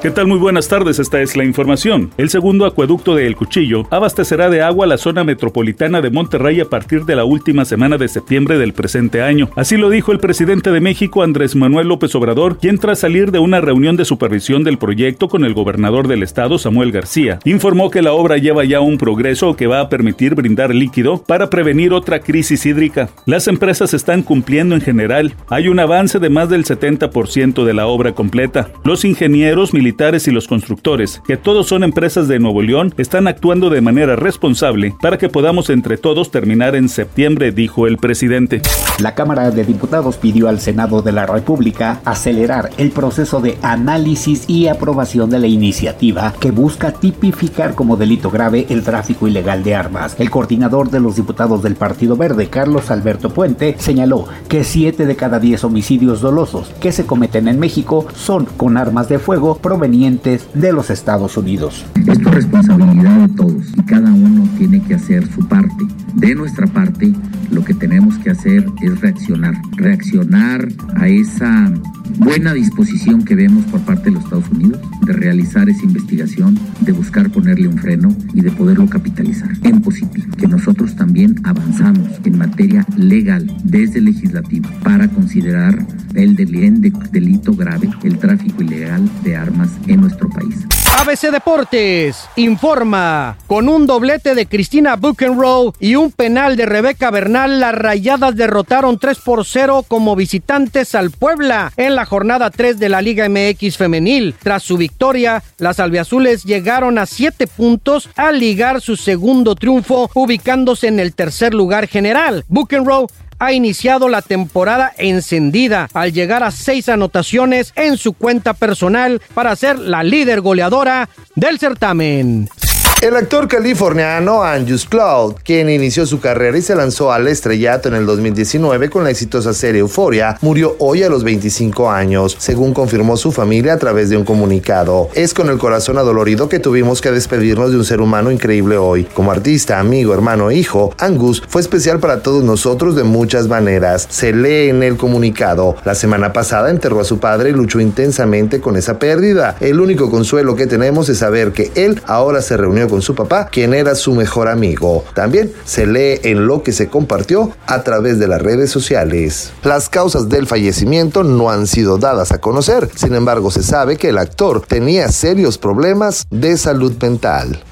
¿Qué tal? Muy buenas tardes, esta es la información. El segundo acueducto de El Cuchillo abastecerá de agua la zona metropolitana de Monterrey a partir de la última semana de septiembre del presente año. Así lo dijo el presidente de México, Andrés Manuel López Obrador, quien tras salir de una reunión de supervisión del proyecto con el gobernador del estado, Samuel García, informó que la obra lleva ya un progreso que va a permitir brindar líquido para prevenir otra crisis hídrica. Las empresas están cumpliendo en general. Hay un avance de más del 70% de la obra completa. Los ingenieros militares militares y los constructores, que todos son empresas de Nuevo León, están actuando de manera responsable para que podamos entre todos terminar en septiembre, dijo el presidente. La Cámara de Diputados pidió al Senado de la República acelerar el proceso de análisis y aprobación de la iniciativa que busca tipificar como delito grave el tráfico ilegal de armas. El coordinador de los diputados del Partido Verde, Carlos Alberto Puente, señaló que 7 de cada 10 homicidios dolosos que se cometen en México son con armas de fuego de los Estados Unidos. Esto es responsabilidad de todos y cada uno tiene que hacer su parte. De nuestra parte, lo que tenemos que hacer es reaccionar, reaccionar a esa buena disposición que vemos por parte de los Estados Unidos de realizar esa investigación, de buscar ponerle un freno y de poderlo capitalizar en positivo. Que nosotros también avanzamos en materia legal desde legislativo para considerar el delito grave, el tráfico ilegal de armas en nuestro país. ABC Deportes informa. Con un doblete de Cristina Buchenroe y un penal de Rebeca Bernal, las Rayadas derrotaron 3 por 0 como visitantes al Puebla en la jornada 3 de la Liga MX femenil. Tras su victoria, las albiazules llegaron a 7 puntos al ligar su segundo triunfo, ubicándose en el tercer lugar general. Buchenroe ha iniciado la temporada encendida al llegar a seis anotaciones en su cuenta personal para ser la líder goleadora del certamen. El actor californiano Angus Cloud, quien inició su carrera y se lanzó al estrellato en el 2019 con la exitosa serie Euforia, murió hoy a los 25 años, según confirmó su familia a través de un comunicado. Es con el corazón adolorido que tuvimos que despedirnos de un ser humano increíble hoy. Como artista, amigo, hermano hijo, Angus fue especial para todos nosotros de muchas maneras. Se lee en el comunicado. La semana pasada enterró a su padre y luchó intensamente con esa pérdida. El único consuelo que tenemos es saber que él ahora se reunió con su papá, quien era su mejor amigo. También se lee en lo que se compartió a través de las redes sociales. Las causas del fallecimiento no han sido dadas a conocer, sin embargo se sabe que el actor tenía serios problemas de salud mental.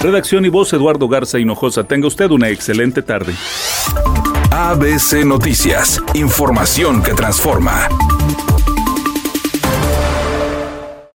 Redacción y voz Eduardo Garza Hinojosa. Tenga usted una excelente tarde. ABC Noticias, información que transforma.